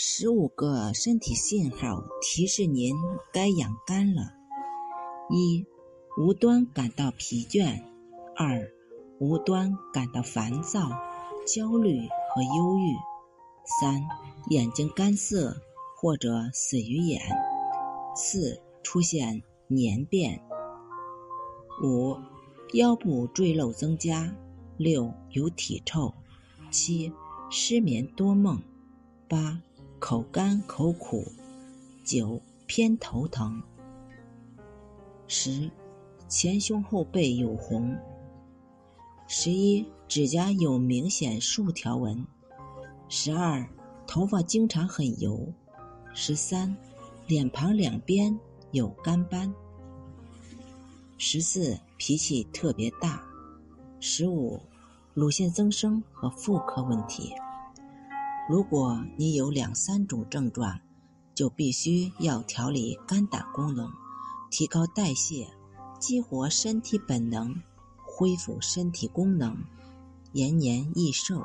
十五个身体信号提示您该养肝了：一、无端感到疲倦；二、无端感到烦躁、焦虑和忧郁；三、眼睛干涩或者死鱼眼；四、出现黏便；五、腰部赘肉增加；六、有体臭；七、失眠多梦；八。口干口苦，九偏头疼，十前胸后背有红，十一指甲有明显竖条纹，十二头发经常很油，十三脸庞两边有干斑，十四脾气特别大，十五乳腺增生和妇科问题。如果你有两三种症状，就必须要调理肝胆功能，提高代谢，激活身体本能，恢复身体功能，延年益寿。